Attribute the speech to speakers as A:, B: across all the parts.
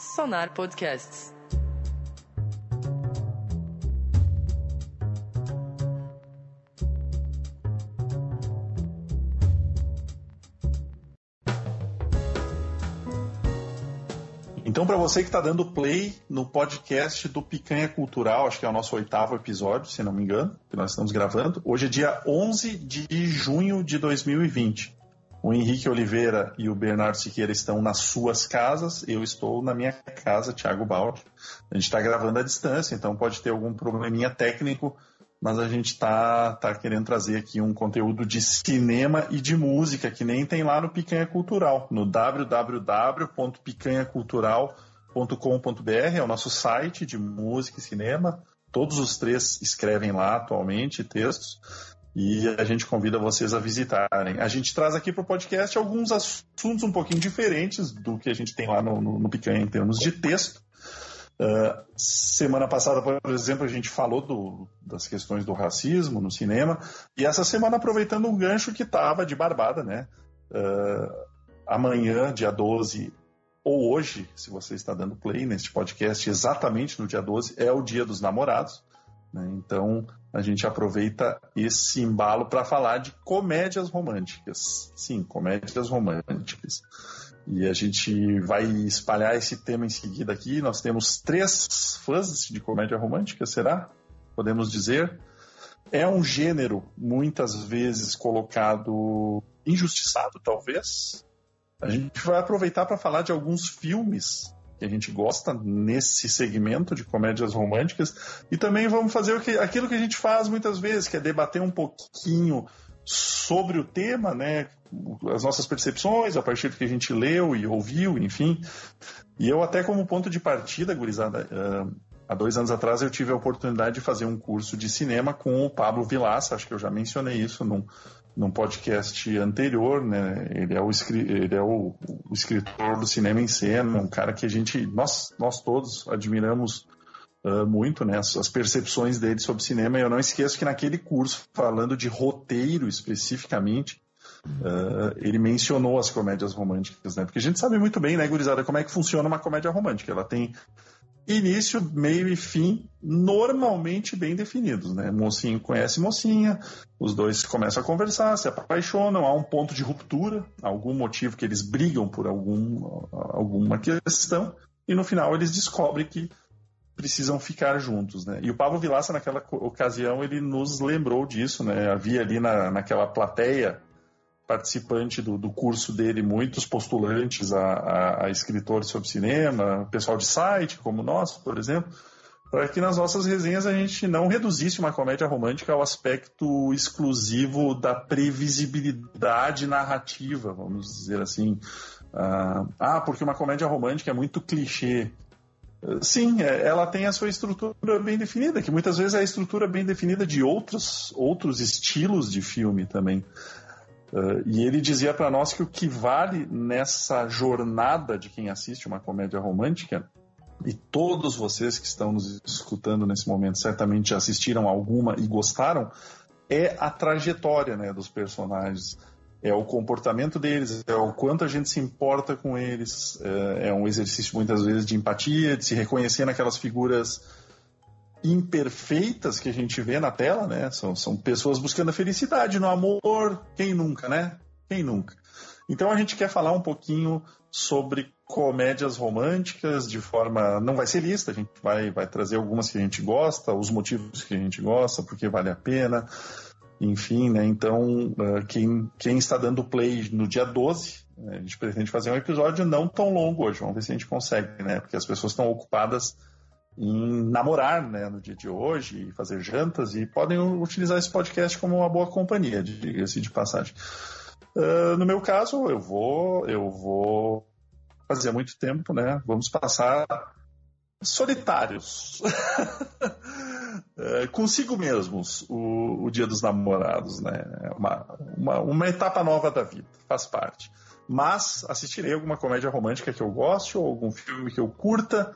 A: Sonar Podcasts.
B: Então, para você que está dando play no podcast do Picanha Cultural, acho que é o nosso oitavo episódio, se não me engano, que nós estamos gravando. Hoje é dia 11 de junho de 2020. O Henrique Oliveira e o Bernardo Siqueira estão nas suas casas, eu estou na minha casa, Thiago Bauer. A gente está gravando à distância, então pode ter algum probleminha técnico, mas a gente está tá querendo trazer aqui um conteúdo de cinema e de música, que nem tem lá no Picanha Cultural, no www.picanhacultural.com.br, é o nosso site de música e cinema. Todos os três escrevem lá atualmente textos e a gente convida vocês a visitarem. A gente traz aqui para o podcast alguns assuntos um pouquinho diferentes do que a gente tem lá no, no, no Picanha em termos de texto. Uh, semana passada, por exemplo, a gente falou do, das questões do racismo no cinema, e essa semana, aproveitando um gancho que estava de barbada, né? Uh, amanhã, dia 12, ou hoje, se você está dando play neste podcast, exatamente no dia 12, é o dia dos namorados. Né? Então, a gente aproveita esse embalo para falar de comédias românticas. Sim, comédias românticas. E a gente vai espalhar esse tema em seguida aqui. Nós temos três fãs de comédia romântica, será? Podemos dizer. É um gênero muitas vezes colocado injustiçado, talvez. A gente vai aproveitar para falar de alguns filmes que a gente gosta nesse segmento de comédias românticas e também vamos fazer o que, aquilo que a gente faz muitas vezes, que é debater um pouquinho sobre o tema, né, as nossas percepções a partir do que a gente leu e ouviu, enfim. E eu até como ponto de partida, gurizada, uh, há dois anos atrás eu tive a oportunidade de fazer um curso de cinema com o Pablo Vilaça, acho que eu já mencionei isso num, num podcast anterior, né? Ele é o, ele é o, o escritor do cinema em cena, um cara que a gente, nós, nós todos admiramos uh, muito, né? As, as, percepções dele sobre cinema. E eu não esqueço que naquele curso, falando de roteiro especificamente, uh, ele mencionou as comédias românticas, né? Porque a gente sabe muito bem, né, gurizada, como é que funciona uma comédia romântica. Ela tem início, meio e fim normalmente bem definidos, né? Mocinho conhece mocinha, os dois começam a conversar, se apaixonam, há um ponto de ruptura, algum motivo que eles brigam por algum, alguma questão, e no final eles descobrem que precisam ficar juntos, né? E o Pablo Vilaça naquela ocasião ele nos lembrou disso, né? Havia ali na, naquela plateia participante do, do curso dele, muitos postulantes a, a, a escritores sobre cinema, pessoal de site como nós, por exemplo, para que nas nossas resenhas a gente não reduzisse uma comédia romântica ao aspecto exclusivo da previsibilidade narrativa, vamos dizer assim. Ah, ah porque uma comédia romântica é muito clichê. Sim, é, ela tem a sua estrutura bem definida, que muitas vezes é a estrutura bem definida de outros, outros estilos de filme também. Uh, e ele dizia para nós que o que vale nessa jornada de quem assiste uma comédia romântica, e todos vocês que estão nos escutando nesse momento certamente assistiram alguma e gostaram, é a trajetória né, dos personagens. É o comportamento deles, é o quanto a gente se importa com eles, é, é um exercício muitas vezes de empatia, de se reconhecer naquelas figuras imperfeitas que a gente vê na tela, né? São, são pessoas buscando a felicidade no amor, quem nunca, né? Quem nunca? Então a gente quer falar um pouquinho sobre comédias românticas de forma. Não vai ser lista, a gente vai, vai trazer algumas que a gente gosta, os motivos que a gente gosta, porque vale a pena, enfim, né? Então, uh, quem, quem está dando play no dia 12, né? a gente pretende fazer um episódio não tão longo hoje, vamos ver se a gente consegue, né? Porque as pessoas estão ocupadas em namorar né, no dia de hoje fazer jantas e podem utilizar esse podcast como uma boa companhia, diga-se de passagem. Uh, no meu caso, eu vou, eu vou fazer muito tempo, né? Vamos passar solitários, uh, consigo mesmos, o, o, Dia dos Namorados, né? É uma, uma, uma etapa nova da vida, faz parte. Mas assistirei alguma comédia romântica que eu goste ou algum filme que eu curta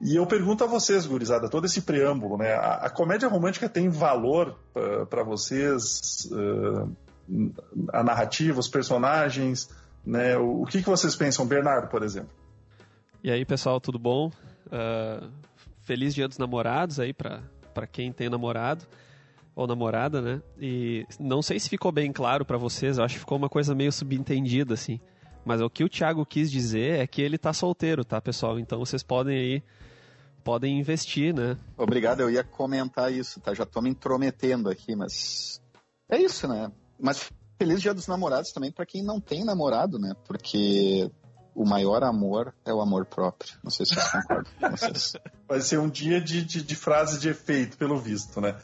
B: e eu pergunto a vocês, gurizada, todo esse preâmbulo, né? A, a comédia romântica tem valor uh, para vocês? Uh, a narrativa, os personagens, né? O, o, que, que vocês pensam, Bernardo, por exemplo?
A: E aí, pessoal, tudo bom? Uh, feliz Dia dos Namorados aí para quem tem namorado ou namorada, né? E não sei se ficou bem claro para vocês, eu acho que ficou uma coisa meio subentendida assim. Mas o que o Thiago quis dizer é que ele tá solteiro, tá, pessoal? Então vocês podem aí podem investir, né?
C: Obrigado, eu ia comentar isso, tá? Já tô me intrometendo aqui, mas é isso, né? Mas feliz Dia dos Namorados também para quem não tem namorado, né? Porque o maior amor é o amor próprio. Não sei se vocês concordam com vocês.
B: Vai ser um dia de, de, de frase de efeito, pelo visto, né?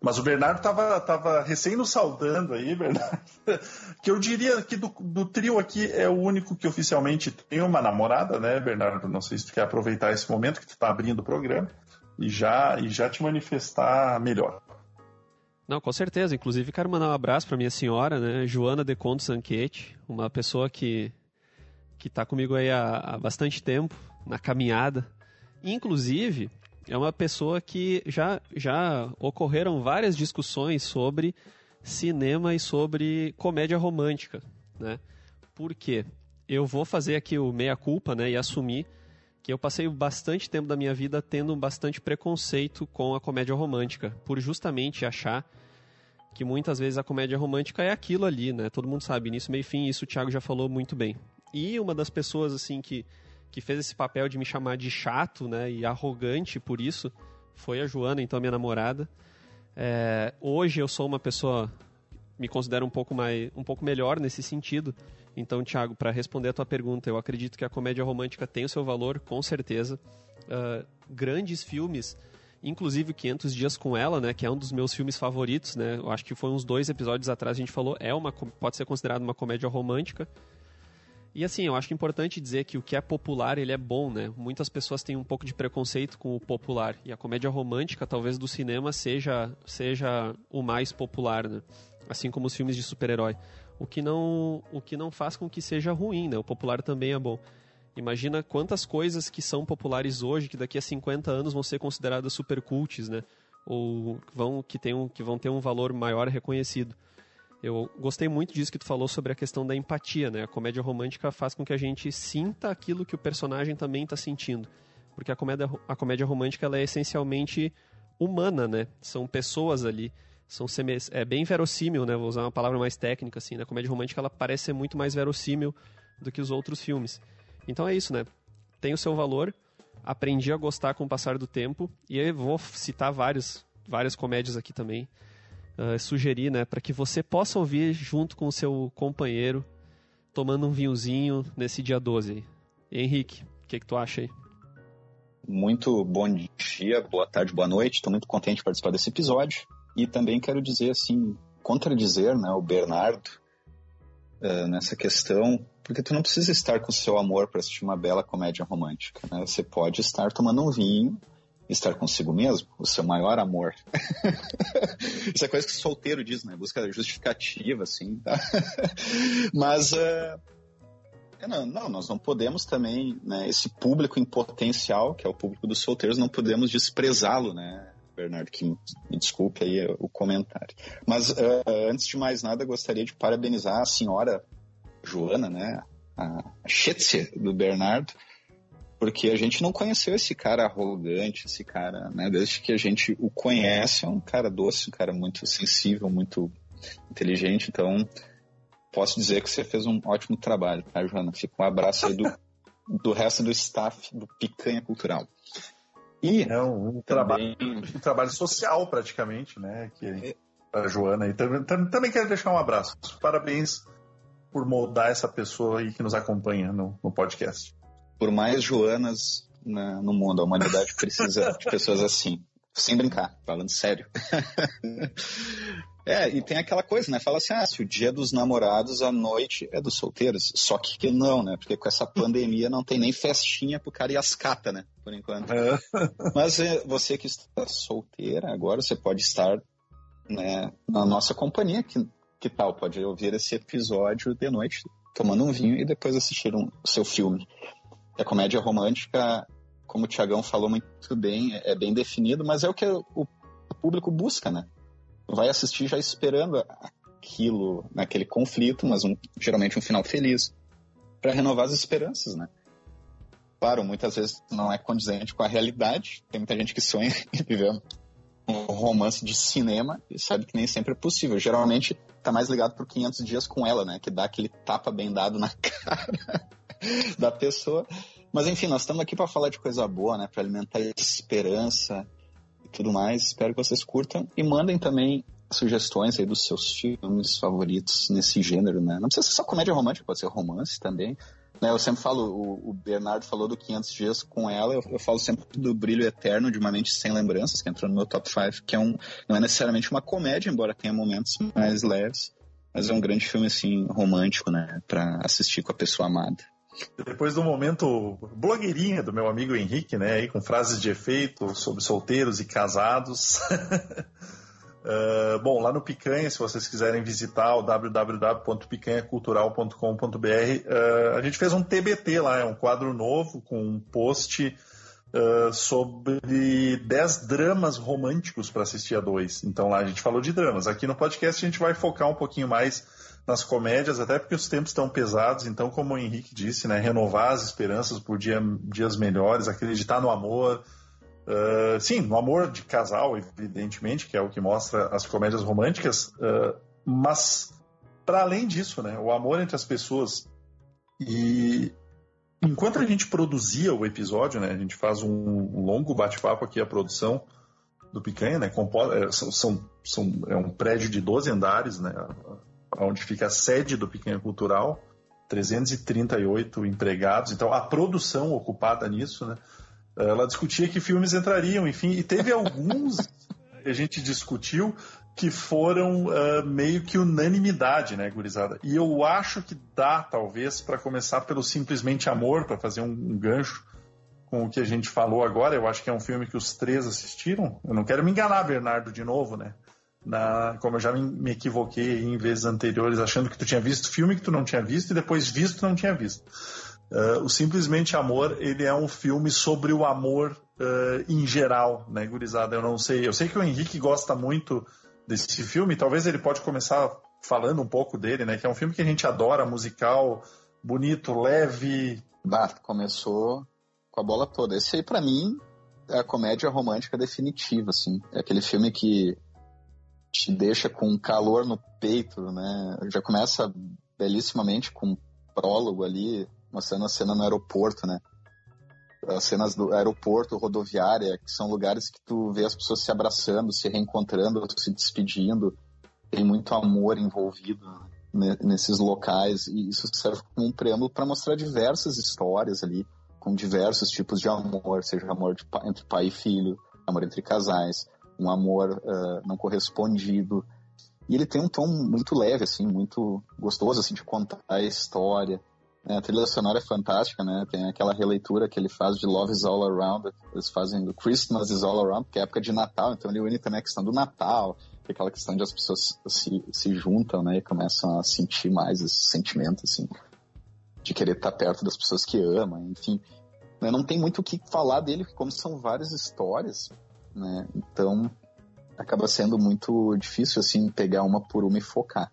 B: Mas o Bernardo tava, tava recém nos saudando aí, Bernardo. Que eu diria que do, do, trio aqui é o único que oficialmente tem uma namorada, né, Bernardo? Não sei se tu quer aproveitar esse momento que tu tá abrindo o programa e já, e já te manifestar melhor.
A: Não, com certeza. Inclusive, quero mandar um abraço para minha senhora, né, Joana de Conto Sanquete, uma pessoa que que está comigo aí há, há, bastante tempo, na caminhada. Inclusive, é uma pessoa que já, já ocorreram várias discussões sobre cinema e sobre comédia romântica, né? Por quê? Eu vou fazer aqui o meia-culpa, né, e assumir que eu passei bastante tempo da minha vida tendo bastante preconceito com a comédia romântica, por justamente achar que muitas vezes a comédia romântica é aquilo ali, né? Todo mundo sabe, início, meio fim, isso o Thiago já falou muito bem. E uma das pessoas, assim, que, que fez esse papel de me chamar de chato, né, e arrogante por isso, foi a Joana, então minha namorada. É, hoje eu sou uma pessoa, me considero um pouco, mais, um pouco melhor nesse sentido. Então, Thiago, para responder a tua pergunta, eu acredito que a comédia romântica tem o seu valor, com certeza. Uh, grandes filmes, inclusive 500 Dias com Ela, né, que é um dos meus filmes favoritos, né, eu acho que foi uns dois episódios atrás a gente falou, é uma, pode ser considerado uma comédia romântica. E assim, eu acho importante dizer que o que é popular, ele é bom, né? Muitas pessoas têm um pouco de preconceito com o popular. E a comédia romântica, talvez, do cinema seja, seja o mais popular, né? Assim como os filmes de super-herói. O que não o que não faz com que seja ruim, né? O popular também é bom. Imagina quantas coisas que são populares hoje, que daqui a 50 anos vão ser consideradas super cults, né? Ou vão, que, tenham, que vão ter um valor maior reconhecido. Eu gostei muito disso que tu falou sobre a questão da empatia, né? A comédia romântica faz com que a gente sinta aquilo que o personagem também está sentindo. Porque a comédia, a comédia romântica ela é essencialmente humana, né? São pessoas ali. São seme... É bem verossímil, né? Vou usar uma palavra mais técnica, assim. Né? A comédia romântica ela parece ser muito mais verossímil do que os outros filmes. Então é isso, né? Tem o seu valor. Aprendi a gostar com o passar do tempo. E eu vou citar vários, várias comédias aqui também uh, sugerir, né, para que você possa ouvir junto com o seu companheiro, tomando um vinhozinho nesse dia 12. E, Henrique, o que, que tu acha aí?
C: Muito bom dia, boa tarde, boa noite. Estou muito contente de participar desse episódio. E também quero dizer, assim, contradizer né, o Bernardo uh, nessa questão, porque tu não precisa estar com o seu amor para assistir uma bela comédia romântica. Né? Você pode estar tomando um vinho estar consigo mesmo, o seu maior amor. Isso é coisa que solteiro diz, né? Busca justificativa, assim, tá? Mas, uh, não, não, nós não podemos também, né, esse público em potencial, que é o público dos solteiros, não podemos desprezá-lo, né, Bernardo, que me desculpe aí o comentário. Mas, uh, antes de mais nada, gostaria de parabenizar a senhora Joana, né, a Schätze do Bernardo, porque a gente não conheceu esse cara arrogante, esse cara, né? Desde que a gente o conhece, é um cara doce, um cara muito sensível, muito inteligente. Então, posso dizer que você fez um ótimo trabalho, tá, Joana? Fica um abraço aí do, do resto do staff do Picanha Cultural.
B: E é um, um trabalho, um trabalho social praticamente, né? Que é. a Joana. E também, também quero deixar um abraço. Parabéns por moldar essa pessoa aí que nos acompanha no, no podcast
C: por mais Joanas na, no mundo, a humanidade precisa de pessoas assim. Sem brincar, falando sério. é, e tem aquela coisa, né? Fala assim, ah, se o dia dos namorados, a noite é dos solteiros. Só que não, né? Porque com essa pandemia não tem nem festinha pro cara e as cata, né? Por enquanto. É. Mas é, você que está solteira agora, você pode estar né, na nossa companhia. Que, que tal? Pode ouvir esse episódio de noite, tomando um vinho e depois assistir um, o seu filme a comédia romântica, como o Tiagão falou muito bem, é bem definido, mas é o que o público busca, né? Vai assistir já esperando aquilo, naquele conflito, mas um, geralmente um final feliz, para renovar as esperanças, né? Claro, muitas vezes não é condizente com a realidade. Tem muita gente que sonha em viver um romance de cinema e sabe que nem sempre é possível. Geralmente tá mais ligado por 500 dias com ela, né? Que dá aquele tapa bem dado na cara da pessoa. Mas enfim, nós estamos aqui para falar de coisa boa, né? Para alimentar esperança e tudo mais. Espero que vocês curtam e mandem também sugestões aí dos seus filmes favoritos nesse gênero, né? Não precisa ser só comédia romântica, pode ser romance também. Né, eu sempre falo, o, o, Bernardo falou do 500 Dias com ela, eu, eu, falo sempre do Brilho Eterno de Uma Mente Sem Lembranças, que entrou no meu top 5, que é um, não é necessariamente uma comédia, embora tenha momentos mais leves, mas é um grande filme, assim, romântico, né, pra assistir com a pessoa amada.
B: Depois do momento blogueirinha do meu amigo Henrique, né, aí com frases de efeito sobre solteiros e casados, Uh, bom, lá no Picanha, se vocês quiserem visitar o www.picanhacultural.com.br, uh, a gente fez um TBT lá, é um quadro novo com um post uh, sobre 10 dramas românticos para assistir a dois. Então lá a gente falou de dramas. Aqui no podcast a gente vai focar um pouquinho mais nas comédias, até porque os tempos estão pesados. Então, como o Henrique disse, né, renovar as esperanças por dia, dias melhores, acreditar no amor Uh, sim, no amor de casal, evidentemente, que é o que mostra as comédias românticas, uh, mas para além disso, né, o amor entre as pessoas. E enquanto a gente produzia o episódio, né, a gente faz um, longo bate-papo aqui, a produção do Picanha, né, é, são, são, são, é um prédio de 12 andares, né, onde fica a sede do Picanha Cultural, 338 empregados, então a produção ocupada nisso, né, ela discutia que filmes entrariam, enfim, e teve alguns que a gente discutiu que foram uh, meio que unanimidade, né, gurizada? E eu acho que dá, talvez, para começar pelo Simplesmente Amor, para fazer um, um, gancho com o que a gente falou agora. Eu acho que é um filme que os três assistiram. Eu não quero me enganar, Bernardo, de novo, né? Na, como eu já me, equivoquei em vezes anteriores, achando que tu tinha visto filme que tu não tinha visto e depois visto não tinha visto. Uh, o Simplesmente Amor, ele é um filme sobre o amor uh, em geral, né, gurizada? Eu não sei. Eu sei que o Henrique gosta muito desse filme, talvez ele pode começar falando um pouco dele, né? Que é um filme que a gente adora, musical, bonito, leve.
C: Bah, começou com a bola toda. Esse aí, para mim, é a comédia romântica definitiva, assim. É aquele filme que te deixa com calor no peito, né? Já começa belíssimamente com um prólogo ali, mostrando a cena no aeroporto, né? As cenas do aeroporto, rodoviária, que são lugares que tu vê as pessoas se abraçando, se reencontrando, se despedindo. Tem muito amor envolvido né, nesses locais e isso serve como um preâmbulo para mostrar diversas histórias ali, com diversos tipos de amor, seja amor entre pai e filho, amor entre casais, um amor uh, não correspondido. E ele tem um tom muito leve, assim, muito gostoso, assim, de contar a história. É, a trilha sonora é fantástica, né? Tem aquela releitura que ele faz de Love is All Around. Eles fazem do Christmas is All Around, que é época de Natal. Então ele une também a questão do Natal, que é aquela questão de as pessoas se, se juntam, né? E começam a sentir mais esse sentimento, assim, de querer estar perto das pessoas que amam, enfim. Né? Não tem muito o que falar dele, como são várias histórias, né? Então acaba sendo muito difícil, assim, pegar uma por uma e focar.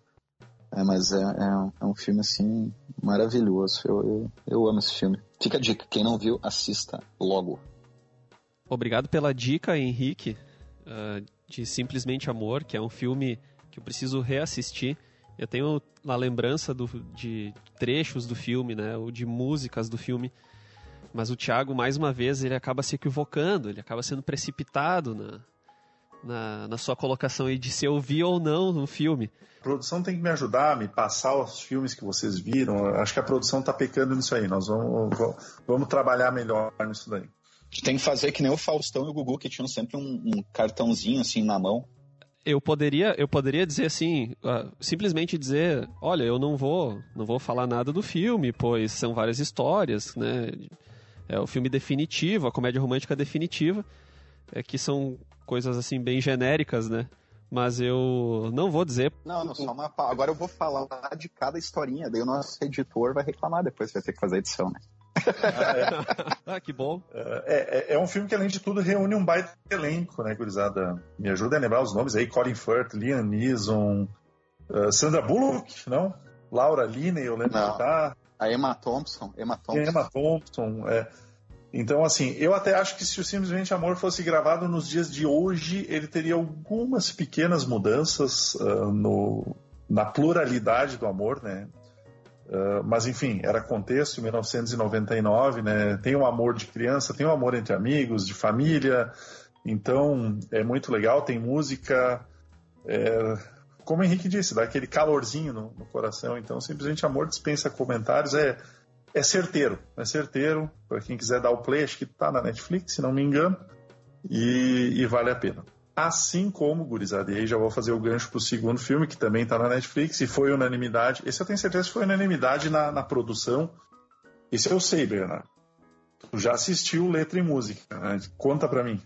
C: É, mas é, é, é, um filme, assim, maravilhoso. Eu, eu, eu, amo esse filme. Fica a dica, quem não viu, assista logo.
A: Obrigado pela dica, Henrique, uh, de Simplesmente Amor, que é um filme que eu preciso reassistir. Eu tenho a lembrança do, de trechos do filme, né, ou de músicas do filme, mas o Thiago, mais uma vez, ele acaba se equivocando, ele acaba sendo precipitado na, na, na sua colocação aí de se eu vi ou não no filme.
B: A produção tem que me ajudar a me passar os filmes que vocês viram. Acho que a produção está pecando nisso aí. Nós vamos, vamos trabalhar melhor nisso daí.
C: Tem que fazer que nem o Faustão e o Gugu, que tinham sempre um, um cartãozinho assim na mão.
A: Eu poderia, eu poderia dizer assim, uh, simplesmente dizer, olha, eu não vou, não vou falar nada do filme, pois são várias histórias, né? É o filme definitivo, a comédia romântica definitiva, é que são coisas assim bem genéricas, né? Mas eu não vou dizer.
C: Não, não, só uma. Agora eu vou falar de cada historinha, daí o nosso editor vai reclamar depois, vai ter que fazer a edição, né?
A: ah, que bom.
B: É, é, é, um filme que, além de tudo, reúne um baita elenco, né, gurizada? Me ajuda a lembrar os nomes aí: Colin Firth, Liam Neeson, uh, Sandra Bullock, não? Laura Linney, eu lembro não. que tá.
C: A Emma Thompson. Emma Thompson.
B: Emma Thompson, é. Então, assim, eu até acho que se o Simplesmente Amor fosse gravado nos dias de hoje, ele teria algumas pequenas mudanças uh, no, na pluralidade do amor, né? Uh, mas enfim, era contexto, 1999, né? Tem um amor de criança, tem um amor entre amigos, de família, então é muito legal. Tem música, é, como o Henrique disse, dá aquele calorzinho no, no coração. Então, simplesmente amor dispensa comentários. É, é certeiro, é certeiro. Para quem quiser dar o play, acho que está na Netflix, se não me engano, e, e vale a pena. Assim como, gurizada, e aí já vou fazer o gancho para o segundo filme, que também está na Netflix, e foi unanimidade. Esse eu tenho certeza que foi unanimidade na, na produção. Esse eu sei, Bernardo. Tu já assistiu Letra e Música, né? Conta para mim.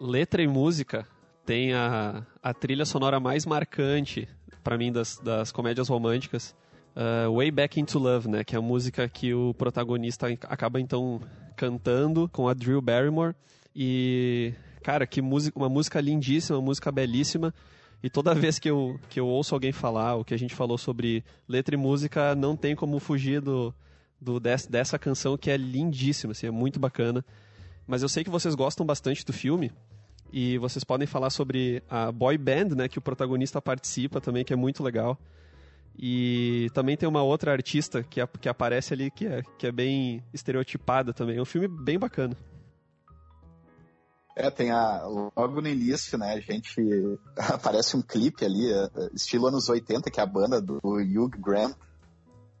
A: Letra e Música tem a, a trilha sonora mais marcante, para mim, das, das comédias românticas uh, Way Back Into Love, né? Que é a música que o protagonista acaba então cantando com a Drew Barrymore. E, cara, que música, uma música lindíssima, uma música belíssima. E toda vez que eu, que eu ouço alguém falar, o que a gente falou sobre letra e música, não tem como fugir do, do dessa, canção que é lindíssima, assim, é muito bacana. Mas eu sei que vocês gostam bastante do filme e vocês podem falar sobre a boy band, né, que o protagonista participa também, que é muito legal. E também tem uma outra artista que, que aparece ali que é, que é bem estereotipada também. É um filme bem bacana.
C: É, tem a. Logo no início, né, a gente. Aparece um clipe ali, é, estilo anos 80, que é a banda do Hugh Grant,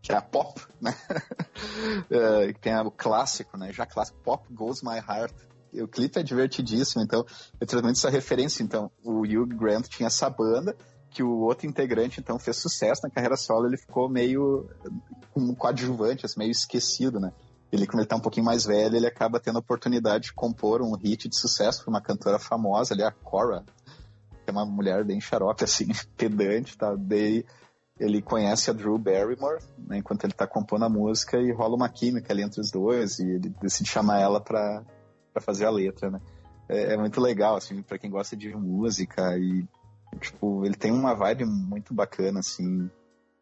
C: que é a pop, né? é, tem o clássico, né? Já clássico, Pop Goes My Heart. O clipe é divertidíssimo, então, é transmite essa referência. Então, o Hugh Grant tinha essa banda, que o outro integrante, então, fez sucesso na carreira solo, ele ficou meio um coadjuvante, assim, meio esquecido, né? Ele, como ele tá um pouquinho mais velho, ele acaba tendo a oportunidade de compor um hit de sucesso para uma cantora famosa ali, a Cora, que é uma mulher bem xarope, assim, pedante, tá? Daí ele conhece a Drew Barrymore, né, enquanto ele tá compondo a música, e rola uma química ali entre os dois, e ele decide chamar ela para fazer a letra, né? É, é muito legal, assim, para quem gosta de música e Tipo, ele tem uma vibe muito bacana, assim.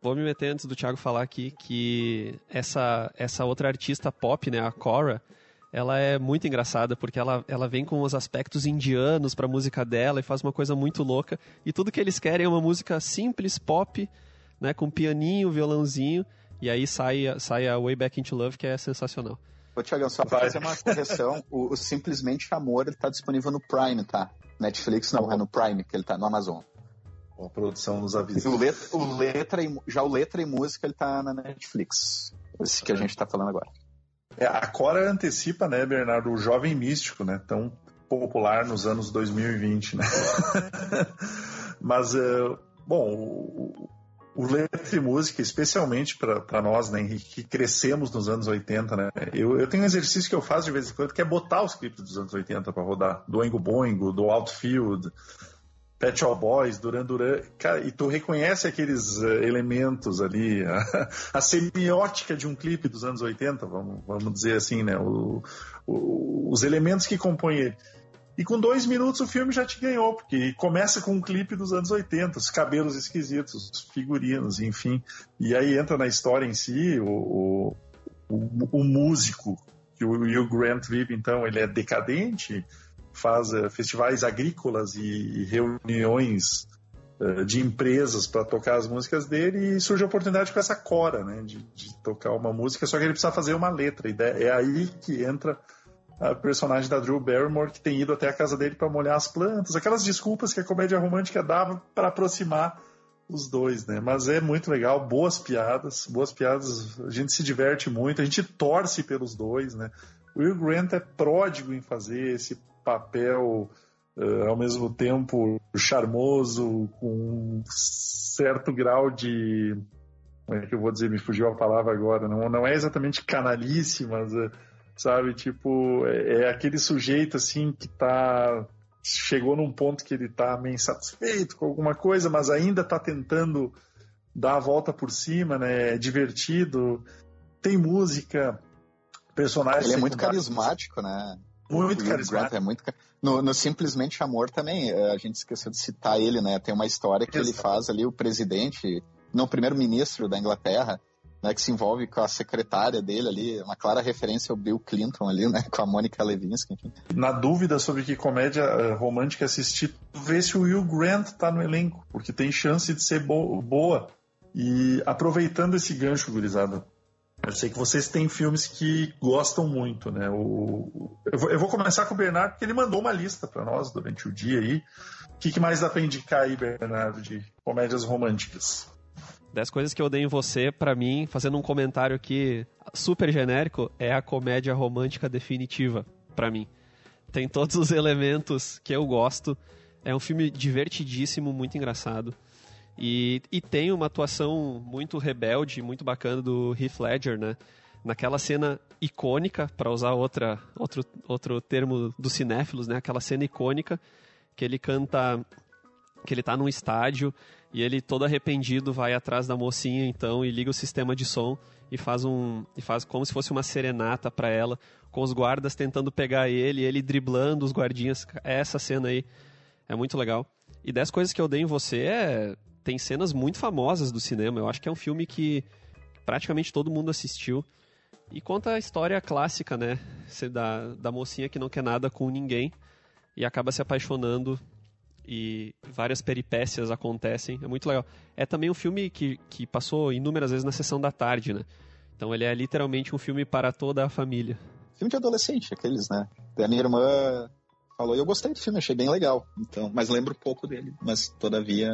A: Vou me meter antes do Thiago falar aqui que essa, essa outra artista pop, né, a Cora, ela é muito engraçada porque ela, ela vem com os aspectos indianos para a música dela e faz uma coisa muito louca. E tudo que eles querem é uma música simples, pop, né, com pianinho, violãozinho, e aí sai, sai a Way Back Into Love, que é sensacional.
C: Ô, Thiago, só para fazer uma correção, o, o Simplesmente Amor ele tá disponível no Prime, tá? Netflix não, é no Prime, que ele tá no Amazon.
B: A produção nos avisa.
C: O letra, o letra e, já o letra e música ele tá na Netflix. Esse que a gente tá falando agora.
B: É, a Cora antecipa, né, Bernardo, o jovem místico, né? Tão popular nos anos 2020, né? Mas, uh, bom, o, o letra e música, especialmente para nós, né, que crescemos nos anos 80, né? Eu, eu tenho um exercício que eu faço de vez em quando, que é botar os clipes dos anos 80 para rodar. Do Oingo Boingo, do Outfield, Pet Shop Boys, Duran Duran. Cara, e tu reconhece aqueles uh, elementos ali, a, a, semiótica de um clipe dos anos 80, vamos, vamos dizer assim, né? O, o, os elementos que compõem ele. E com dois minutos o filme já te ganhou, porque começa com um clipe dos anos 80, os cabelos esquisitos, os figurinos, enfim. E aí entra na história em si o, o, o músico, que o Hugh Grant vive, então, ele é decadente, faz uh, festivais agrícolas e, e reuniões uh, de empresas para tocar as músicas dele e surge a oportunidade com essa cora, né, de, de tocar uma música, só que ele precisa fazer uma letra. E é aí que entra a personagem da Drew Barrymore que tem ido até a casa dele para molhar as plantas, aquelas desculpas que a comédia romântica dava para aproximar os dois, né? Mas é muito legal, boas piadas, boas piadas, a gente se diverte muito, a gente torce pelos dois, né? O Will Grant é pródigo em fazer esse papel uh, ao mesmo tempo charmoso, com um certo grau de como é que eu vou dizer, me fugiu a palavra agora, não, não é exatamente canalice, mas uh, sabe? Tipo, é, é, aquele sujeito assim que tá. Chegou num ponto que ele tá meio insatisfeito com alguma coisa, mas ainda tá tentando dar a volta por cima, né? É divertido, tem música, personagem.
C: Ele é muito carismático, né?
B: Muito carismático.
C: É muito... No, no, Simplesmente Amor também, é, a gente esqueceu de citar ele, né? Tem uma história que Exato. ele faz ali, o presidente, não, o primeiro-ministro da Inglaterra, né, que se envolve com a secretária dele ali, uma clara referência ao Bill Clinton ali, né, com a Mônica Levinsky. Enfim.
B: Na dúvida sobre que comédia uh, romântica assistir, vê se o Will Grant tá no elenco, porque tem chance de ser bo boa. E aproveitando esse gancho, gurizada, eu sei que vocês têm filmes que gostam muito, né? O, eu vou começar com o Bernardo, porque ele mandou uma lista para nós durante o dia aí. O que, que mais dá para indicar aí, Bernardo, de comédias românticas?
A: 10 coisas que eu odeio em você, para mim, fazendo um comentário aqui super genérico, é a comédia romântica definitiva, para mim. Tem todos os elementos que eu gosto. É um filme divertidíssimo, muito engraçado. E, e tem uma atuação muito rebelde, muito bacana do Heath Ledger, né? Naquela cena icônica, para usar outra, outro, outro termo dos cinéfilos, né? Aquela cena icônica que ele canta, que ele tá num estádio e ele todo arrependido vai atrás da mocinha então e liga o sistema de som e faz um e faz como se fosse uma serenata para ela, com os guardas tentando pegar ele, ele driblando os guardinhas. Essa cena aí é muito legal. E 10 coisas que eu dei em você é tem cenas muito famosas do cinema. Eu acho que é um filme que praticamente todo mundo assistiu. E conta a história clássica, né? Da, da mocinha que não quer nada com ninguém e acaba se apaixonando e várias peripécias acontecem. É muito legal. É também um filme que, que passou inúmeras vezes na sessão da tarde, né? Então ele é literalmente um filme para toda a família.
C: Filme de adolescente, aqueles, né? A minha irmã falou, eu gostei do filme, achei bem legal. Então, mas lembro pouco dele, mas todavia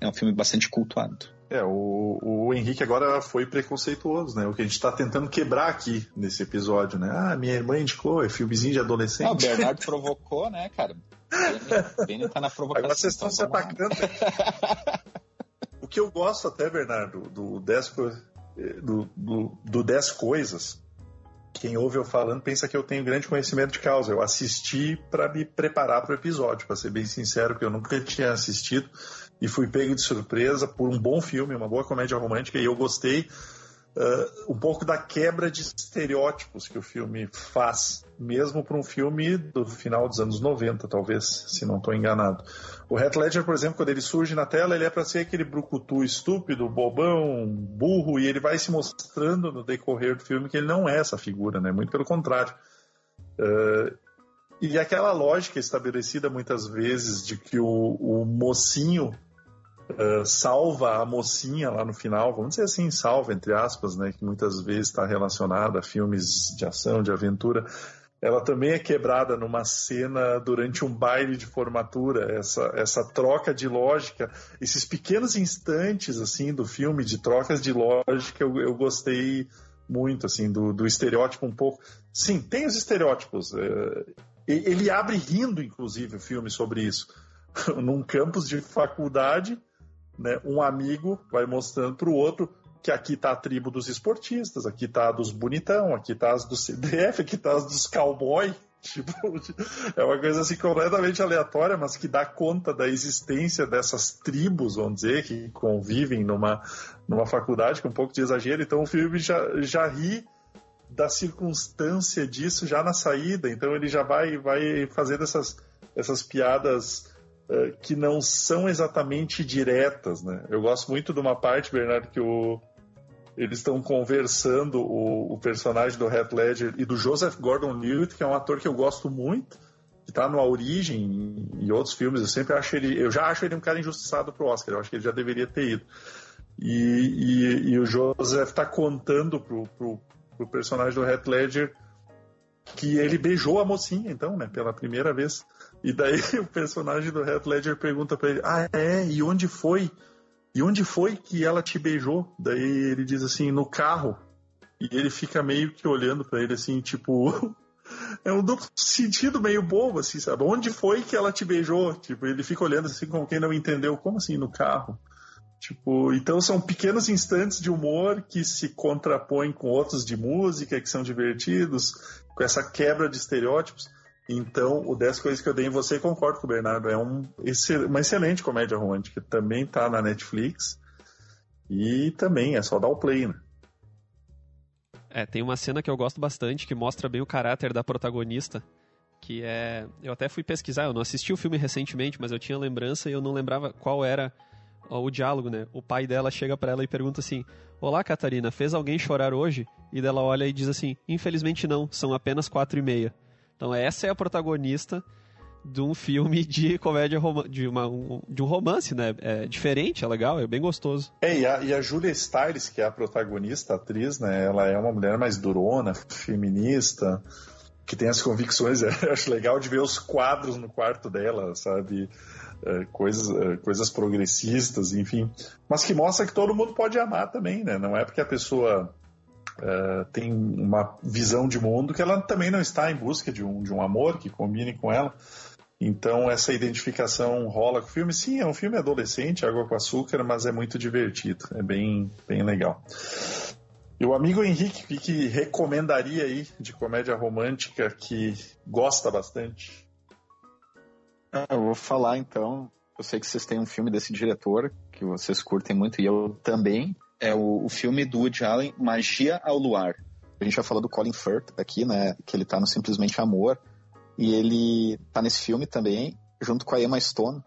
C: é um filme bastante cultuado.
B: É, o, o Henrique agora foi preconceituoso, né? O que a gente está tentando quebrar aqui nesse episódio, né? Ah, minha irmã indicou, é filmezinho de adolescente. Ah,
C: o Bernardo provocou, né, cara? Beni tá na provocação.
B: Agora vocês estão então, se atacando. o que eu gosto até, Bernardo, do 10 do, do, do dez coisas, quem ouve eu falando pensa que eu tenho grande conhecimento de causa. Eu assisti para me preparar para o episódio, para ser bem sincero, que eu nunca tinha assistido e fui pego de surpresa por um bom filme, uma boa comédia romântica, e eu gostei uh, um pouco da quebra de estereótipos que o filme faz, mesmo para um filme do final dos anos 90, talvez, se não estou enganado. O Heath Ledger, por exemplo, quando ele surge na tela, ele é para ser aquele brucutu estúpido, bobão, burro, e ele vai se mostrando no decorrer do filme que ele não é essa figura, né? Muito pelo contrário. Uh, e aquela lógica estabelecida muitas vezes de que o, o mocinho uh, salva a mocinha lá no final, vamos dizer assim, salva, entre aspas, né, que muitas vezes está relacionada a filmes de ação, de aventura, ela também é quebrada numa cena durante um baile de formatura, essa, essa troca de lógica, esses pequenos instantes assim do filme de trocas de lógica, eu, eu gostei muito assim do, do estereótipo um pouco. Sim, tem os estereótipos. É, ele abre rindo, inclusive, o filme sobre isso. Num campus de faculdade, né, um amigo vai mostrando para o outro que aqui tá a tribo dos esportistas, aqui tá a dos bonitão, aqui tá as do CDF, aqui tá as dos cowboy. Tipo, é uma coisa assim completamente aleatória, mas que dá conta da existência dessas tribos, vamos dizer, que convivem numa, numa faculdade com um pouco de exagero. Então o filme já, já ri da circunstância disso já na saída. Então ele já vai, vai fazendo essas, essas piadas uh, que não são exatamente diretas, né? Eu gosto muito de uma parte, Bernardo, que o, eles estão conversando o, o, personagem do Heath Ledger e do Joseph Gordon-Levitt, que é um ator que eu gosto muito, que está no A Origem e outros filmes. Eu sempre acho ele, eu já acho ele um cara injustiçado pro Oscar. Eu acho que ele já deveria ter ido. E, e, e o Joseph está contando pro, pro, pro personagem do Heath Ledger que ele beijou a mocinha, então, né, pela primeira vez. E daí o personagem do Heath Ledger pergunta para ele: Ah, é? E onde foi? E onde foi que ela te beijou? Daí ele diz assim: No carro. E ele fica meio que olhando para ele assim, tipo. é um duplo sentido meio bobo, assim, sabe? Onde foi que ela te beijou? Tipo, ele fica olhando assim como quem não entendeu. Como assim, no carro? Tipo, então são pequenos instantes de humor que se contrapõem com outros de música, que são divertidos, com essa quebra de estereótipos. Então, o 10 Coisas que eu dei em você, concordo com o Bernardo, é um, uma excelente comédia romântica. Também tá na Netflix. E também é só dar o play, né?
A: É, tem uma cena que eu gosto bastante que mostra bem o caráter da protagonista. Que é. Eu até fui pesquisar, eu não assisti o filme recentemente, mas eu tinha lembrança e eu não lembrava qual era o diálogo, né? O pai dela chega para ela e pergunta assim: Olá, Catarina, fez alguém chorar hoje? E dela olha e diz assim: Infelizmente não, são apenas quatro e meia. Então essa é a protagonista de um filme de comédia de, uma, um, de um romance, né? É diferente, é legal, é bem gostoso.
B: É, e a, e a Julia Stiles, que é a protagonista, a atriz, né? Ela é uma mulher mais durona, feminista, que tem as convicções. Eu acho legal de ver os quadros no quarto dela, sabe? É, coisas, é, coisas progressistas, enfim. Mas que mostra que todo mundo pode amar também, né? Não é porque a pessoa uh, tem uma visão de mundo que ela também não está em busca de um, de um amor que combine com ela. Então essa identificação rola com o filme. Sim, é um filme adolescente, água com açúcar, mas é muito divertido, é bem, bem legal. E o amigo Henrique, o que, que recomendaria aí de comédia romântica que gosta bastante?
C: Ah, eu vou falar então. Eu sei que vocês têm um filme desse diretor que vocês curtem muito e eu também é o, o filme do Woody Allen, Magia ao Luar. A gente já falou do Colin Firth aqui, né? Que ele tá no Simplesmente Amor. E ele tá nesse filme também, junto com a Emma Stone.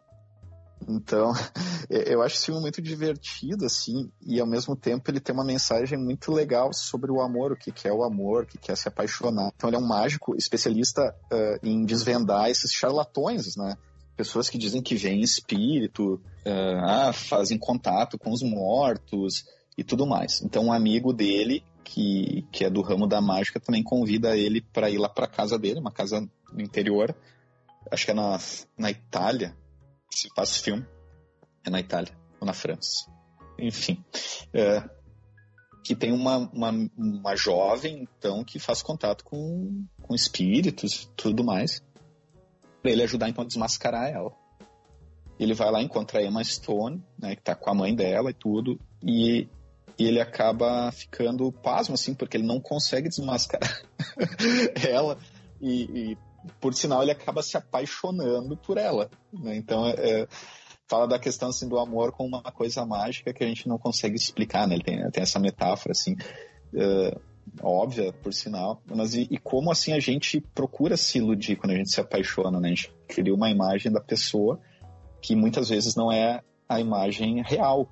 C: Então, eu acho esse filme muito divertido, assim, e ao mesmo tempo ele tem uma mensagem muito legal sobre o amor, o que, que é o amor, o que, que é se apaixonar. Então, ele é um mágico especialista uh, em desvendar esses charlatões, né? Pessoas que dizem que vêm espírito, uh, ah, fazem contato com os mortos, e tudo mais. Então, um amigo dele, que, que é do ramo da mágica, também convida ele para ir lá para casa dele, uma casa no interior, acho que é na, na Itália, se faz filme. É na Itália, ou na França. Enfim. É, que tem uma, uma, uma jovem, então, que faz contato com, com espíritos e tudo mais. Pra ele ajudar, então, a desmascarar ela. Ele vai lá, encontra a Emma Stone, né, que tá com a mãe dela e tudo, e e ele acaba ficando pasmo, assim, porque ele não consegue desmascarar ela. E, e, por sinal, ele acaba se apaixonando por ela. Né? Então, é, é, fala da questão assim, do amor como uma coisa mágica que a gente não consegue explicar. Né? Ele tem, tem essa metáfora, assim, é, óbvia, por sinal. Mas e, e, como, assim, a gente procura se iludir quando a gente se apaixona, né? A gente cria uma imagem da pessoa que muitas vezes não é a imagem real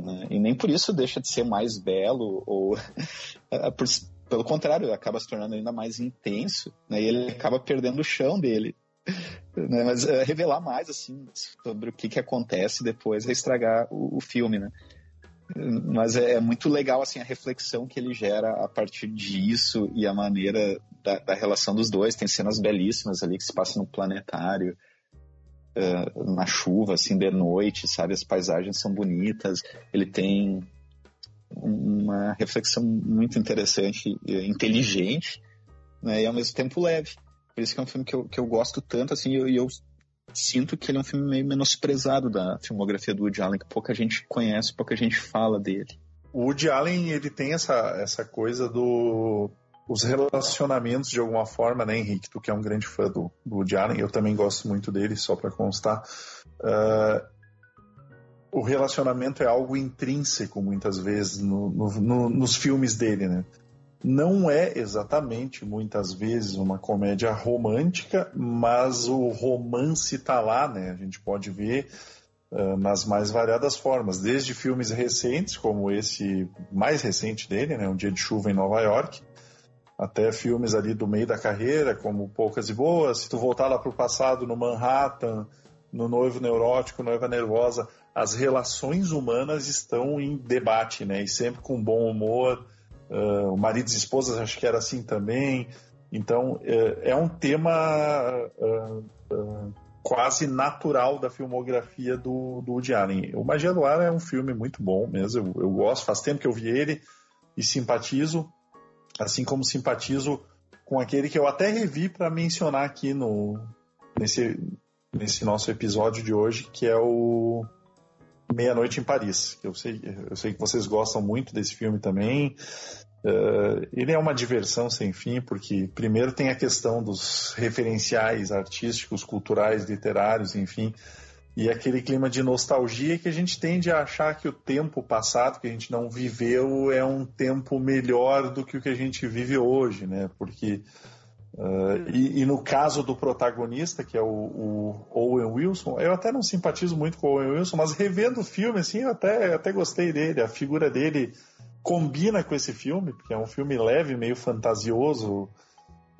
C: né? E nem por isso deixa de ser mais belo ou é, pelo contrário, acaba se tornando ainda mais intenso, né? E ele acaba perdendo o chão dele. Né? Mas é, revelar mais assim sobre o que, que acontece depois é estragar o, o filme, né? Mas é, é, muito legal assim a reflexão que ele gera a partir disso e a maneira da, da relação dos dois. Tem cenas belíssimas ali que se passam no planetário. Uh, na chuva, assim, de noite, sabe? As paisagens são bonitas. Ele tem uma reflexão muito interessante, inteligente, né? E ao mesmo tempo leve. Por isso que é um filme que eu, que eu gosto tanto, assim, e eu, eu, sinto que ele é um filme meio menosprezado da filmografia do Woody Allen, que pouca gente conhece, pouca gente fala dele.
B: O Woody Allen, ele tem essa, essa coisa do os relacionamentos de alguma forma, né, Henrique? Tu que é um grande fã do, Woody Allen, eu também gosto muito dele, só para constar. Uh, o relacionamento é algo intrínseco, muitas vezes, no, no, no, nos filmes dele, né? Não é exatamente, muitas vezes, uma comédia romântica, mas o romance está lá, né? A gente pode ver uh, nas mais variadas formas, desde filmes recentes, como esse mais recente dele, né? Um Dia de Chuva em Nova York, até filmes ali do meio da carreira, como Poucas e Boas. Se tu voltar lá para o passado, no Manhattan, no Noivo Neurótico, Noiva Nervosa, as relações humanas estão em debate, né? E sempre com bom humor. Uh, maridos e esposas, acho que era assim também. Então, uh, é um tema uh, quase natural da filmografia do, do Woody Allen. O Magia do Ar é um filme muito bom mesmo, eu, eu gosto, faz tempo que eu vi ele e simpatizo assim como simpatizo com aquele que eu até revi para mencionar aqui no nesse, nesse nosso episódio de hoje, que é o Meia-Noite em Paris. Eu sei, eu sei que vocês gostam muito desse filme também. Uh, ele é uma diversão sem fim, porque primeiro tem a questão dos referenciais artísticos, culturais, literários, enfim, e aquele clima de nostalgia que a gente tende a achar que o tempo passado que a gente não viveu é um tempo melhor do que o que a gente vive hoje, né? Porque Uh, e, e, no caso do protagonista, que é o, o, Owen Wilson, eu até não simpatizo muito com o Owen Wilson, mas revendo o filme, assim, eu até, até gostei dele. A figura dele combina com esse filme, porque é um filme leve, meio fantasioso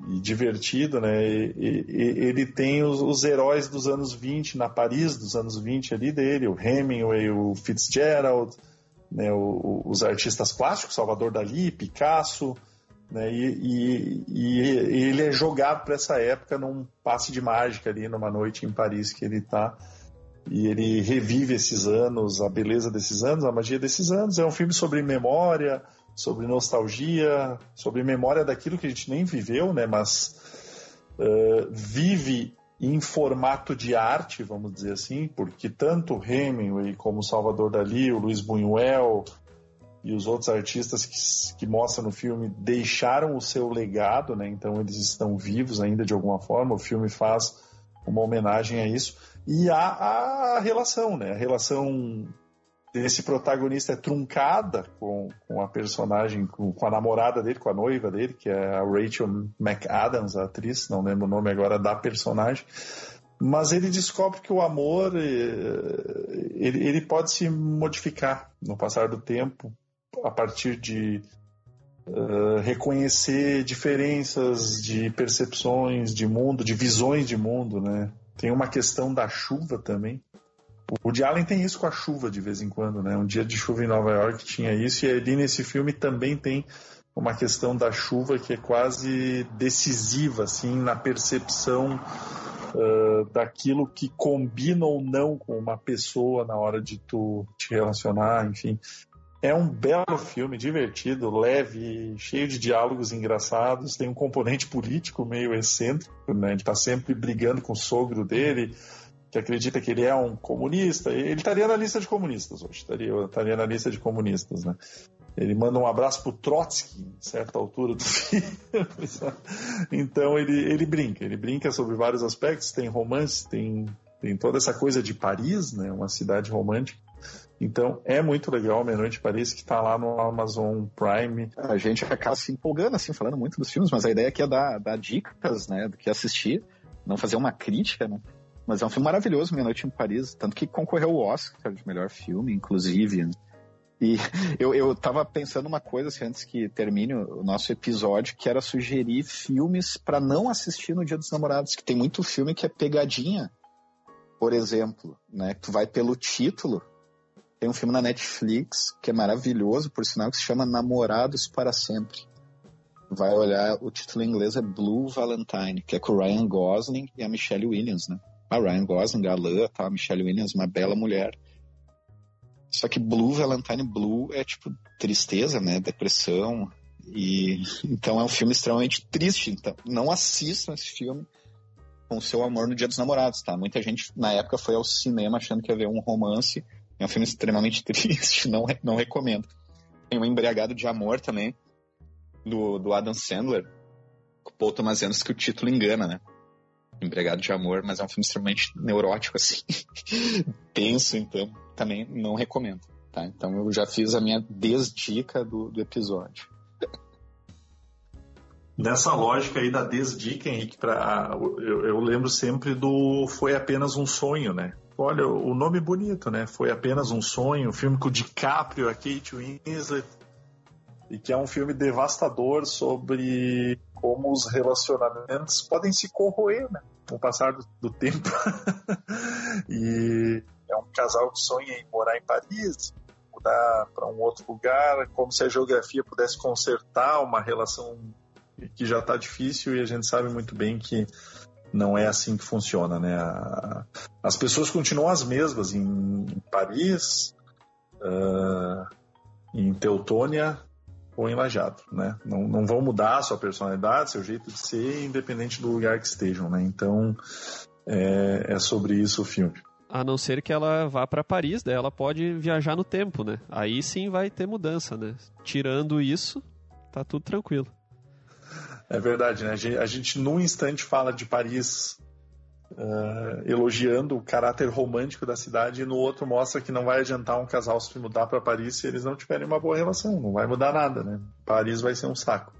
B: e divertido, né? E, e, ele tem os, os, heróis dos anos 20, na Paris dos anos 20 ali dele, o Hemingway, o Fitzgerald, né? O, os artistas plásticos, Salvador Dali, Picasso, né? E, e ele é jogado para essa época num passe de mágica ali, numa noite em Paris que ele está e ele revive esses anos, a beleza desses anos, a magia desses anos. É um filme sobre memória, sobre nostalgia, sobre memória daquilo que a gente nem viveu, né? Mas uh, vive em formato de arte, vamos dizer assim, porque tanto Hemingway como Salvador Dali, o Luiz Buñuel e os outros artistas que, que mostram no filme deixaram o seu legado, né? Então eles estão vivos ainda de alguma forma. O filme faz uma homenagem a isso e a, a relação, né? A relação desse protagonista é truncada com, com a personagem, com, com, a namorada dele, com a noiva dele, que é a Rachel McAdams, a atriz, não lembro o nome agora da personagem. Mas ele descobre que o amor eh, ele, ele pode se modificar no passar do tempo a partir de uh, reconhecer diferenças de percepções de mundo, de visões de mundo, né? Tem uma questão da chuva também. O Woody Allen tem isso com a chuva de vez em quando, né? Um dia de chuva em Nova York tinha isso, e ali nesse filme também tem uma questão da chuva que é quase decisiva, assim, na percepção uh, daquilo que combina ou não com uma pessoa na hora de tu te relacionar, enfim. É um belo filme, divertido, leve, cheio de diálogos engraçados. Tem um componente político meio excêntrico, né? Ele tá sempre brigando com o sogro dele, que acredita que ele é um comunista. Ele estaria na lista de comunistas hoje, estaria, estaria na lista de comunistas, né? Ele manda um abraço pro Trotsky, em certa altura do filme. então ele, ele brinca, ele brinca sobre vários aspectos. Tem romance, tem, tem toda essa coisa de Paris, né? Uma cidade romântica. Então é muito legal Meia Noite em Paris, que está lá no Amazon Prime.
C: A gente acaba se empolgando, assim, falando muito dos filmes, mas a ideia aqui é dar, dar dicas, né, do que assistir, não fazer uma crítica, né? Mas é um filme maravilhoso, Meia Noite em Paris, tanto que concorreu ao Oscar de melhor filme, inclusive. E eu, eu tava pensando uma coisa assim, antes que termine o nosso episódio, que era sugerir filmes para não assistir no Dia dos Namorados, que tem muito filme que é pegadinha, por exemplo, né? Tu vai pelo título, tem um filme na Netflix que é maravilhoso, por sinal, que se chama Namorados para Sempre. Vai olhar, o título em inglês é Blue Valentine, que é com o Ryan Gosling e a Michelle Williams, né? A Ryan Gosling, galã, tá? A Michelle Williams, uma bela mulher. Só que Blue Valentine Blue é tipo tristeza, né? Depressão. E então é um filme extremamente triste. Então, não assistam esse filme com seu amor no Dia dos Namorados, tá? Muita gente na época foi ao cinema achando que ia ver um romance é um filme extremamente triste, não, não recomendo. Tem o Embriagado de Amor também, do, do Adam Sandler, com o Paul Thomas Anderson, que o título engana, né? Embriagado de Amor, mas é um filme extremamente neurótico, assim. Tenso, então, também não recomendo, tá? Então eu já fiz a minha desdica do, do episódio.
B: Nessa lógica aí da desdica, Henrique, pra, eu, eu lembro sempre do Foi Apenas um Sonho, né? Olha, o nome bonito, né? Foi apenas um sonho, filme com o DiCaprio, a Kate Winslet, e que é um filme devastador sobre como os relacionamentos podem se corroer, né? Com o passar do, do tempo. e é um casal que sonha em morar em Paris, mudar para um outro lugar, como se a geografia pudesse consertar uma relação que já está difícil e a gente sabe muito bem que não é assim que funciona, né? As pessoas continuam as mesmas em Paris, uh, em Teutônia ou em Lajado, né? Não, não vão mudar a sua personalidade, seu jeito de ser, independente do lugar que estejam, né? Então, é, é sobre isso o filme.
A: A não ser que ela vá para Paris, daí ela pode viajar no tempo, né? Aí sim vai ter mudança, né? Tirando isso, tá tudo tranquilo.
B: É verdade, né? A gente, a gente num instante fala de Paris uh, elogiando o caráter romântico da cidade e no outro mostra que não vai adiantar um casal se mudar para Paris se eles não tiverem uma boa relação. Não vai mudar nada, né? Paris vai ser um saco.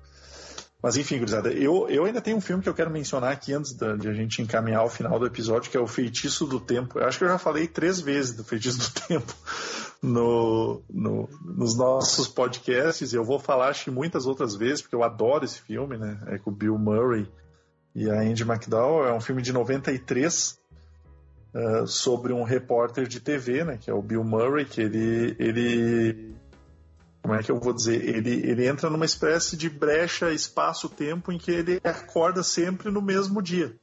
B: Mas enfim, gurizada, eu, eu ainda tenho um filme que eu quero mencionar aqui antes de, de a gente encaminhar ao final do episódio, que é o Feitiço do Tempo. Eu acho que eu já falei três vezes do Feitiço do Tempo no, no, nos nossos podcasts, e eu vou falar acho muitas outras vezes, porque eu adoro esse filme, né? É com o Bill Murray e a Andy McDowell. É um filme de 93 uh, eh, sobre um repórter de TV, né? Que é o Bill Murray, que ele, ele como é que eu vou dizer? Ele, ele entra numa espécie de brecha espaço-tempo em que ele acorda sempre no mesmo dia,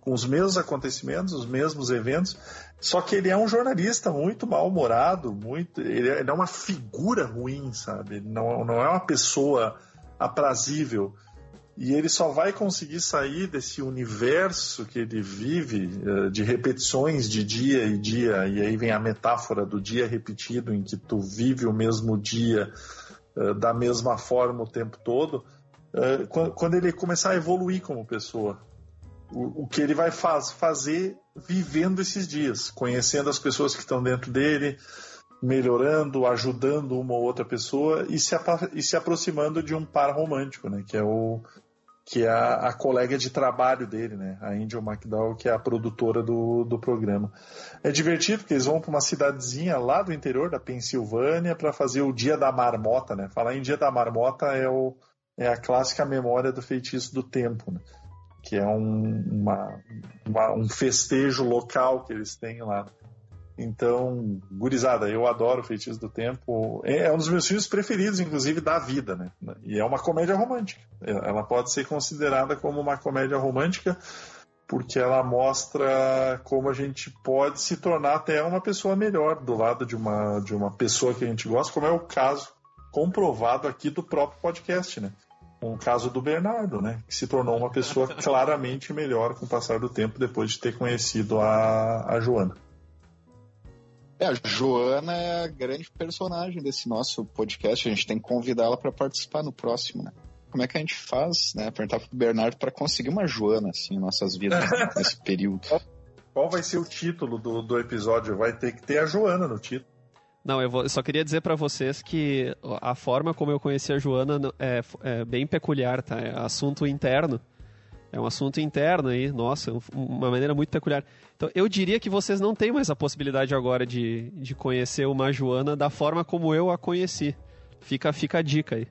B: com os mesmos acontecimentos, os mesmos eventos. Só que ele é um jornalista muito mal-humorado, muito, ele é, é uma figura ruim, sabe? Não, não é uma pessoa aprazível. E ele só vai conseguir sair desse universo que ele vive, eh, de repetições de dia e dia, e aí vem a metáfora do dia repetido, em que tu vive o mesmo dia eh, da mesma forma o tempo todo, eh, quando ele começar a evoluir como pessoa. O que ele vai fazer vivendo esses dias, conhecendo as pessoas que estão dentro dele, melhorando, ajudando uma ou outra pessoa e se, e se aproximando de um par romântico, né? Que é o, que é a, a, colega de trabalho dele, né? A Angel McDowell, que é a produtora do, do programa. É divertido porque eles vão para uma cidadezinha lá do interior da Pensilvânia para fazer o Dia da Marmota, né? Falar em Dia da Marmota é, o, é a clássica memória do feitiço do tempo, né? Que é um, uma, uma, um festejo local que eles têm lá. Então, gurizada, eu adoro Feitiço do Tempo. É, é um dos meus filmes preferidos, inclusive, da vida, né? E é uma comédia romântica. Ela pode ser considerada como uma comédia romântica porque ela mostra como a gente pode se tornar até uma pessoa melhor do lado de uma, de uma pessoa que a gente gosta, como é o caso comprovado aqui do próprio podcast, né? Um caso do Bernardo, né? Que se tornou uma pessoa claramente melhor com o passar do tempo depois de ter conhecido a, a Joana.
C: É, a Joana é a grande personagem desse nosso podcast. A gente tem que convidá-la para participar no próximo, né? Como é que a gente faz, né? Perguntar pro Bernardo para conseguir uma Joana, assim, em nossas vidas, né? nesse período.
B: Qual vai ser o título do, do episódio? Vai ter que ter a Joana no título.
A: Não, eu, vou, eu só queria dizer para vocês que a forma como eu conheci a Joana é, é bem peculiar, tá? É assunto interno. É um assunto interno aí, nossa, uma maneira muito peculiar. Então, eu diria que vocês não têm mais a possibilidade agora de, de conhecer uma Joana da forma como eu a conheci. Fica, fica a dica aí.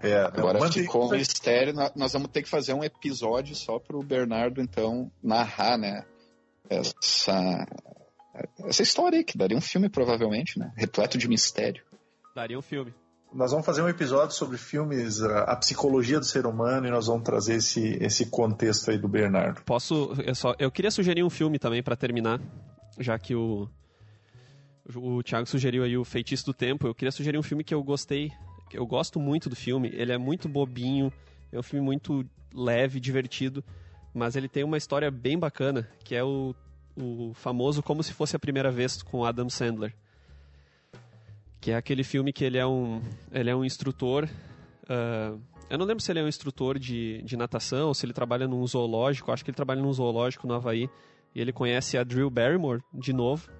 C: É, agora ficou um mistério. Nós vamos ter que fazer um episódio só para o Bernardo, então, narrar, né? Essa, essa história aí, que daria um filme, provavelmente, né? Repleto de mistério.
A: Daria um filme
B: nós vamos fazer um episódio sobre filmes, a, psicologia do ser humano, e nós vamos trazer esse, esse contexto aí do Bernardo.
A: Posso. Eu, só, eu queria sugerir um filme também para terminar, já que o. O Thiago sugeriu aí o Feitiço do Tempo. Eu queria sugerir um filme que eu gostei. Que eu gosto muito do filme. Ele é muito bobinho. É um filme muito leve, divertido. Mas ele tem uma história bem bacana, que é o, o famoso Como Se Fosse a Primeira Vez com Adam Sandler que é aquele filme que ele é um, ele é um instrutor. Uh, eu não lembro se ele é um instrutor de, de natação ou se ele trabalha num zoológico. Acho que ele trabalha num zoológico no Havaí. E ele conhece a Drew Barrymore de novo.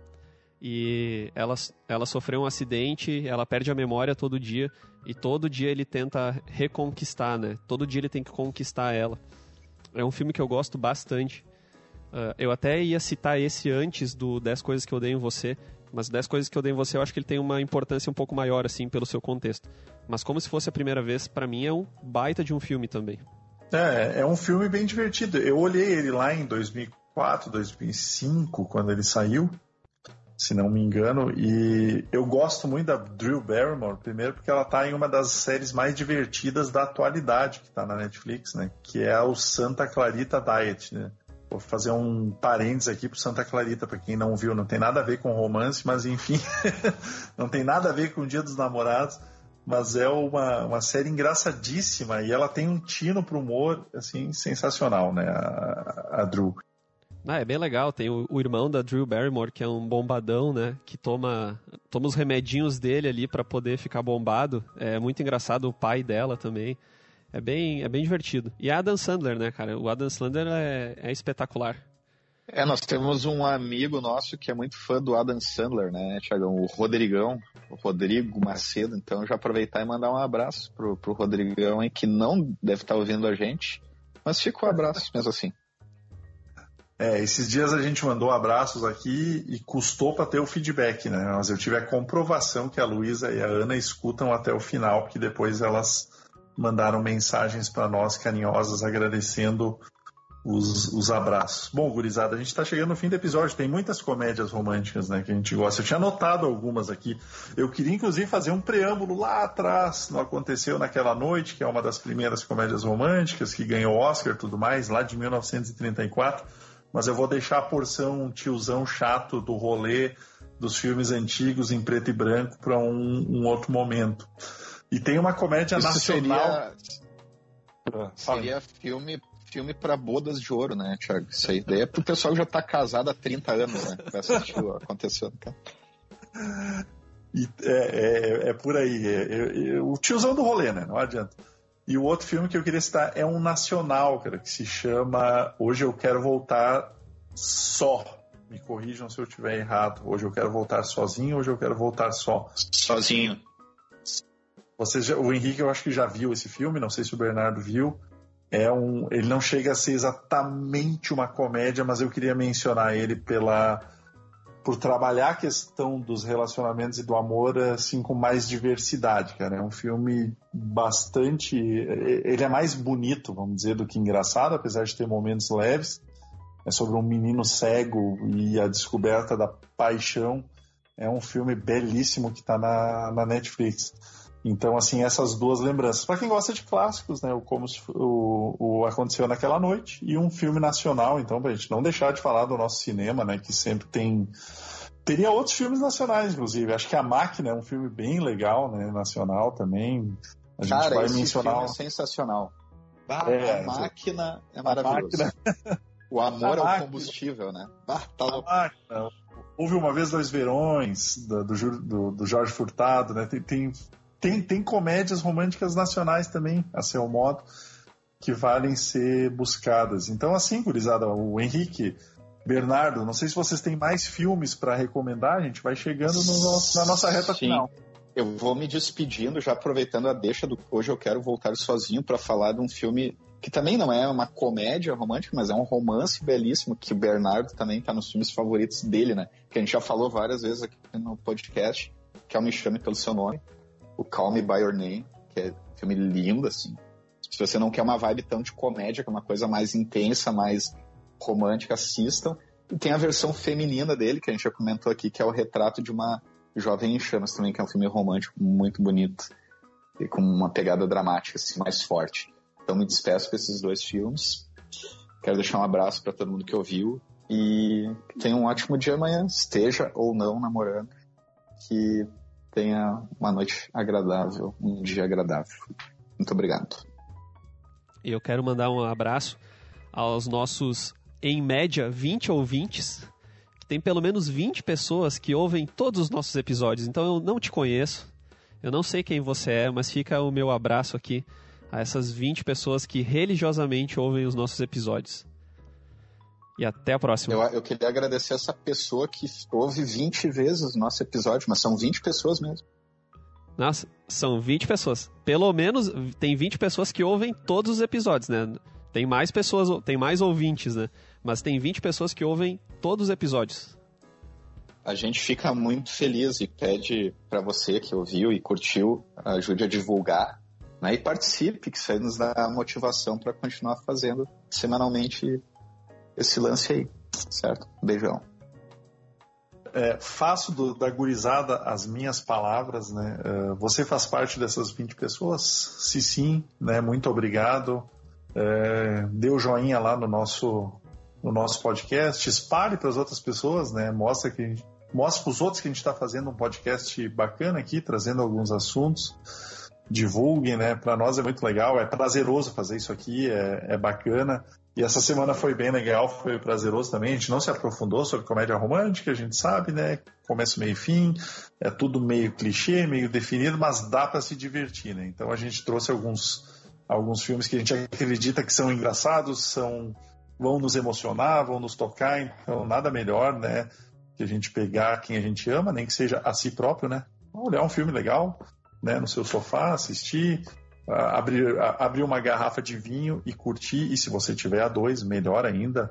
A: E ela, ela sofreu um acidente, ela perde a memória todo dia. E todo dia ele tenta reconquistar, né? Todo dia ele tem que conquistar ela. É um filme que eu gosto bastante. Uh, eu até ia citar esse antes do 10 Coisas que Eu Dei em Você, mas 10 coisas que eu dei em você, eu acho que ele tem uma importância um pouco maior, assim, pelo seu contexto. Mas como se fosse a primeira vez, para mim é um baita de um filme também.
B: É, é um filme bem divertido. Eu olhei ele lá em 2004, 2005, quando ele saiu, se não me engano, e eu gosto muito da Drew Barrymore, primeiro porque ela tá em uma das séries mais divertidas da atualidade que tá na Netflix, né? Que é o Santa Clarita Diet, né? Vou fazer um parênteses aqui pro Santa Clarita, para quem não viu, não tem nada a ver com romance, mas enfim, não tem nada a ver com o Dia dos Namorados, mas é uma, uma série engraçadíssima e ela tem um tino pro humor, assim, sensacional, né, a, a Drew.
A: Ah, é bem legal, tem o, o, irmão da Drew Barrymore, que é um bombadão, né, que toma, toma os remedinhos dele ali para poder ficar bombado, é muito engraçado o pai dela também, é bem, é bem divertido. E a Adam Sandler, né, cara? O Adam Sandler é, é espetacular.
C: É, nós temos um amigo nosso que é muito fã do Adam Sandler, né, Tiagão? O Rodrigão, o Rodrigo Macedo. Então, já aproveitar e mandar um abraço pro, pro Rodrigão, hein, que não deve estar ouvindo a gente, mas fica o um abraço mesmo assim.
B: É, esses dias a gente mandou abraços aqui e custou para ter o feedback, né? Mas eu tive a comprovação que a Luísa e a Ana escutam até o final, porque depois elas mandaram mensagens para nós carinhosas agradecendo os, os abraços. Bom, gurizada, a gente está chegando no fim do episódio. Tem muitas comédias românticas né, que a gente gosta. Eu tinha anotado algumas aqui. Eu queria, inclusive, fazer um preâmbulo lá atrás. Não aconteceu naquela noite, que é uma das primeiras comédias românticas que ganhou Oscar tudo mais, lá de 1934 mas eu vou deixar a porção tiozão chato do rolê dos filmes antigos em preto e branco para um, um, outro momento. E tem uma comédia
C: Isso
B: nacional.
C: Seria, seria filme filme para bodas de ouro, né, Thiago? Isso aí daí é pro pessoal que já tá casado há 30 anos, né? Pra assistir o acontecendo, cara.
B: E é, é, é, por aí. É, é, o tiozão do rolê, né? Não adianta. E o outro filme que eu queria citar é um nacional, cara, que se chama Hoje Eu Quero Voltar Só. Me corrijam se eu estiver errado. Hoje eu quero voltar sozinho, hoje eu quero voltar só.
C: Sozinho.
B: Já, o Henrique, eu acho que já viu esse filme, não sei se o Bernardo viu. É um, ele não chega a ser exatamente uma comédia, mas eu queria mencionar ele pela por trabalhar a questão dos relacionamentos e do amor assim com mais diversidade, cara. É um filme bastante, ele é mais bonito, vamos dizer, do que engraçado, apesar de ter momentos leves. É sobre um menino cego e a descoberta da paixão. É um filme belíssimo que está na, na Netflix. Então, assim, essas duas lembranças. Para quem gosta de clássicos, né? O Como o, o Aconteceu Naquela Noite e um filme nacional, então, pra gente não deixar de falar do nosso cinema, né? Que sempre tem. Teria outros filmes nacionais, inclusive. Acho que A Máquina é um filme bem legal, né? Nacional também.
C: A gente Cara, vai esse mencionar. Filme é sensacional. é, a máquina é maravilhoso. Máquina... o amor é o combustível, né?
B: Bah, tá louco. Houve uma vez dois verões do, do, do Jorge Furtado, né? Tem, tem tem, tem comédias românticas nacionais também, a seu modo, que valem ser buscadas. Então, assim, gurizada, o Henrique, Bernardo, não sei se vocês têm mais filmes para recomendar, a gente vai chegando nosso, na nossa reta Sim. final.
C: Eu vou me despedindo, já aproveitando a deixa do hoje eu quero voltar sozinho para falar de um filme que também não é uma comédia romântica, mas é um romance belíssimo que o Bernardo também está nos filmes favoritos dele, né? Que a gente já falou várias vezes aqui no podcast, que é o Me Chame Pelo Seu Nome o Call Me By Your Name, que é um filme lindo, assim. Se você não quer uma vibe tão de comédia, que é uma coisa mais intensa, mais romântica, assistam. E tem a versão feminina dele, que a gente já comentou aqui, que é o retrato de uma jovem em chamas também, que é um filme romântico muito bonito e com uma pegada dramática assim, mais forte. Então me despeço com esses dois filmes. Quero deixar um abraço para todo mundo que ouviu e tenha um ótimo dia amanhã, esteja ou não namorando. Que tenha uma noite agradável, um dia agradável. Muito obrigado.
A: Eu quero mandar um abraço aos nossos, em média, 20 ouvintes. Tem pelo menos 20 pessoas que ouvem todos os nossos episódios, então eu não te conheço. Eu não sei quem você é, mas fica o meu abraço aqui a essas 20 pessoas que religiosamente ouvem os nossos episódios. E até a próxima.
C: Eu, eu queria agradecer essa pessoa que ouve 20 vezes o nosso episódio, mas são 20 pessoas mesmo.
A: Nossa, são 20 pessoas. Pelo menos tem 20 pessoas que ouvem todos os episódios, né? Tem mais pessoas, tem mais ouvintes, né? Mas tem 20 pessoas que ouvem todos os episódios.
C: A gente fica muito feliz e pede para você que ouviu e curtiu, ajude a divulgar, né? E participe, que isso aí nos dá motivação para continuar fazendo semanalmente esse lance aí, certo? Beijão.
B: É, faço do, da gurizada as minhas palavras, né? Uh, você faz parte dessas 20 pessoas? Se sim, né? Muito obrigado. É, dê o um joinha lá no nosso, no nosso podcast, espalhe para as outras pessoas, né? Mostra que mostra para os outros que a gente está fazendo um podcast bacana aqui, trazendo alguns assuntos. Divulguem, né? Para nós é muito legal, é prazeroso fazer isso aqui, é, é bacana. E essa semana foi bem legal, foi prazeroso também. A gente não se aprofundou sobre comédia romântica, a gente sabe, né? Começo, meio e fim, é tudo meio clichê, meio definido, mas dá para se divertir, né? Então a gente trouxe alguns, alguns filmes que a gente acredita que são engraçados, são vão nos emocionar, vão nos tocar, então nada melhor, né, que a gente pegar quem a gente ama, nem que seja a si próprio, né? Olhar um filme legal, né, no seu sofá, assistir, abrir, abrir uma garrafa de vinho e curtir, e se você tiver a dois, melhor ainda,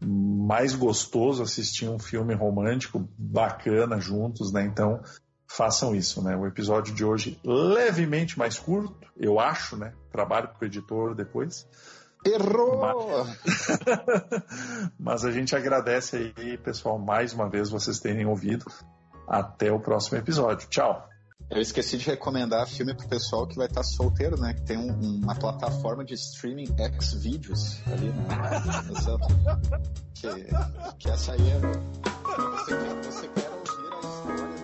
B: mais gostoso assistir um filme romântico bacana juntos, né? Então, façam isso, né? O episódio de hoje levemente mais curto, eu acho, né? Trabalho com o editor depois.
C: Errou!
B: Mas... Mas a gente agradece aí, pessoal, mais uma vez vocês terem ouvido. Até o próximo episódio. Tchau!
C: Eu esqueci de recomendar filme pro pessoal que vai estar tá solteiro, né? Que tem um, uma plataforma de streaming Xvideos ali, né? Essa, que, que essa aí é. Você quer, você quer ouvir a história.